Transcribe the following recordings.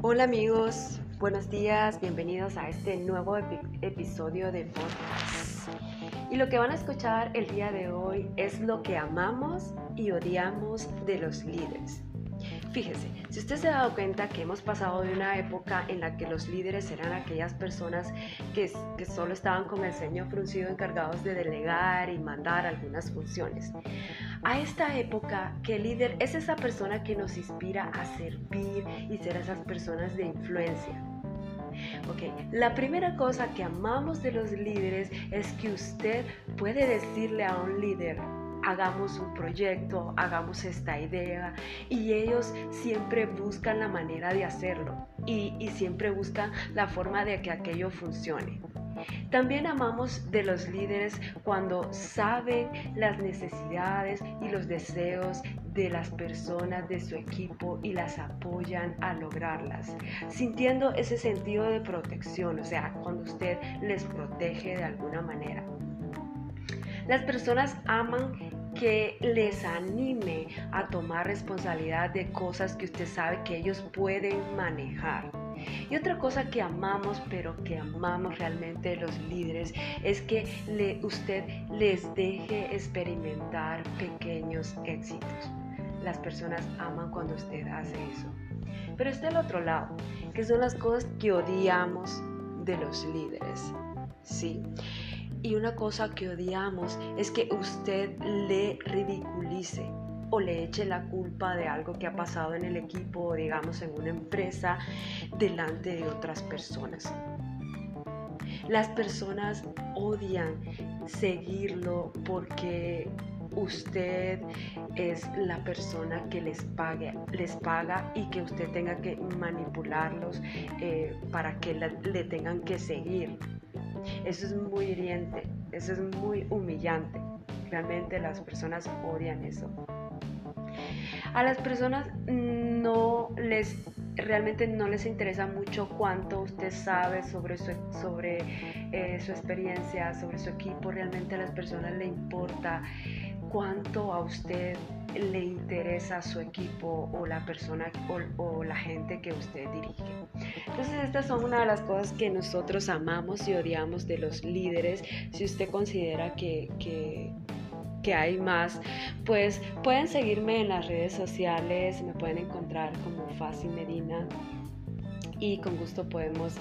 Hola amigos, buenos días, bienvenidos a este nuevo episodio de podcast. Y lo que van a escuchar el día de hoy es lo que amamos y odiamos de los líderes. Fíjese, si usted se ha dado cuenta que hemos pasado de una época en la que los líderes eran aquellas personas que, que solo estaban con el ceño fruncido encargados de delegar y mandar algunas funciones, a esta época que el líder es esa persona que nos inspira a servir y ser esas personas de influencia. Ok, la primera cosa que amamos de los líderes es que usted puede decirle a un líder, hagamos un proyecto, hagamos esta idea y ellos siempre buscan la manera de hacerlo y, y siempre buscan la forma de que aquello funcione. También amamos de los líderes cuando saben las necesidades y los deseos de las personas de su equipo y las apoyan a lograrlas, sintiendo ese sentido de protección, o sea, cuando usted les protege de alguna manera. Las personas aman que les anime a tomar responsabilidad de cosas que usted sabe que ellos pueden manejar. Y otra cosa que amamos, pero que amamos realmente los líderes, es que le, usted les deje experimentar pequeños éxitos. Las personas aman cuando usted hace eso. Pero está el otro lado, que son las cosas que odiamos de los líderes. Sí. Y una cosa que odiamos es que usted le ridiculice o le eche la culpa de algo que ha pasado en el equipo o digamos en una empresa delante de otras personas. Las personas odian seguirlo porque usted es la persona que les, pague, les paga y que usted tenga que manipularlos eh, para que le tengan que seguir. Eso es muy hiriente, eso es muy humillante. Realmente las personas odian eso. A las personas no les realmente no les interesa mucho cuánto usted sabe sobre su, sobre, eh, su experiencia, sobre su equipo. Realmente a las personas le importa cuánto a usted le interesa su equipo o la persona o, la gente que usted dirige. Entonces estas son una de las cosas que nosotros amamos y odiamos de los líderes. Si usted considera que, que hay más, pues pueden seguirme en las redes sociales, me pueden encontrar como Fácil Medina y con gusto podemos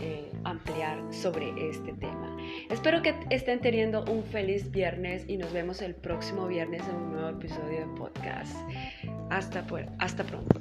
eh, ampliar sobre este tema. Espero que estén teniendo un feliz viernes y nos vemos el próximo viernes en un nuevo episodio de podcast. Hasta, hasta pronto.